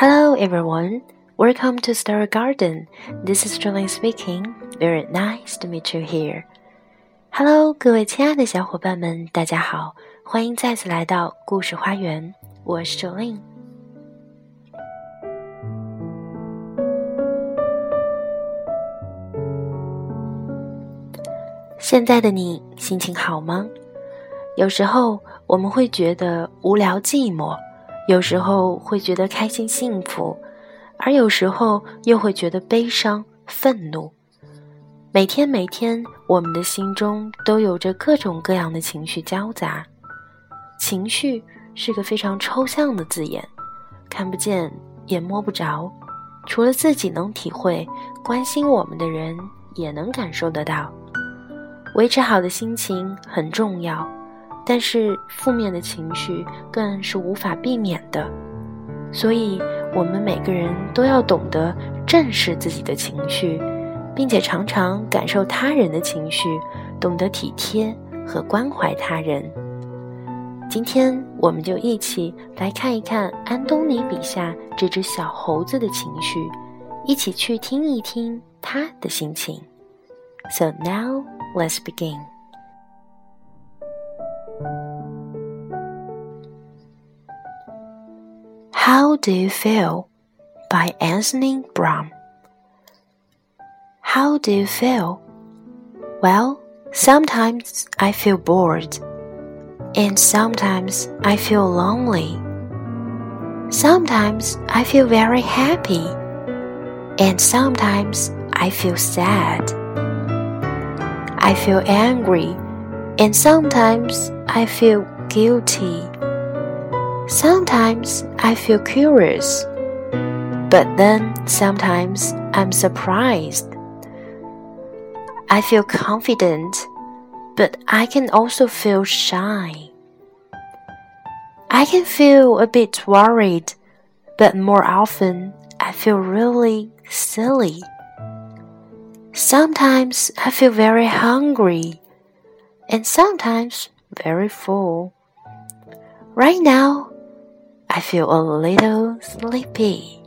Hello everyone, welcome to Story Garden. This is Jolene speaking. Very nice to meet you here. Hello，各位亲爱的小伙伴们，大家好，欢迎再次来到故事花园，我是 Jolene。现在的你心情好吗？有时候我们会觉得无聊寂寞，有时候会觉得开心幸福，而有时候又会觉得悲伤愤怒。每天每天，我们的心中都有着各种各样的情绪交杂。情绪是个非常抽象的字眼，看不见也摸不着，除了自己能体会，关心我们的人也能感受得到。维持好的心情很重要。但是负面的情绪更是无法避免的，所以我们每个人都要懂得正视自己的情绪，并且常常感受他人的情绪，懂得体贴和关怀他人。今天我们就一起来看一看安东尼笔下这只小猴子的情绪，一起去听一听他的心情。So now let's begin. How Do You Feel? by Anthony Brown. How do you feel? Well, sometimes I feel bored, and sometimes I feel lonely. Sometimes I feel very happy, and sometimes I feel sad. I feel angry, and sometimes I feel guilty. Sometimes I feel curious, but then sometimes I'm surprised. I feel confident, but I can also feel shy. I can feel a bit worried, but more often I feel really silly. Sometimes I feel very hungry, and sometimes very full. Right now, I feel a little sleepy.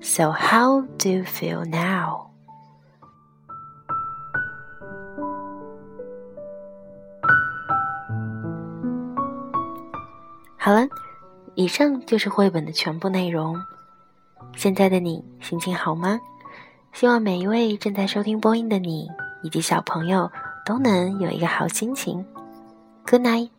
So, how do you feel now? 好了，以上就是绘本的全部内容。现在的你心情好吗？希望每一位正在收听播音的你以及小朋友都能有一个好心情。Good night.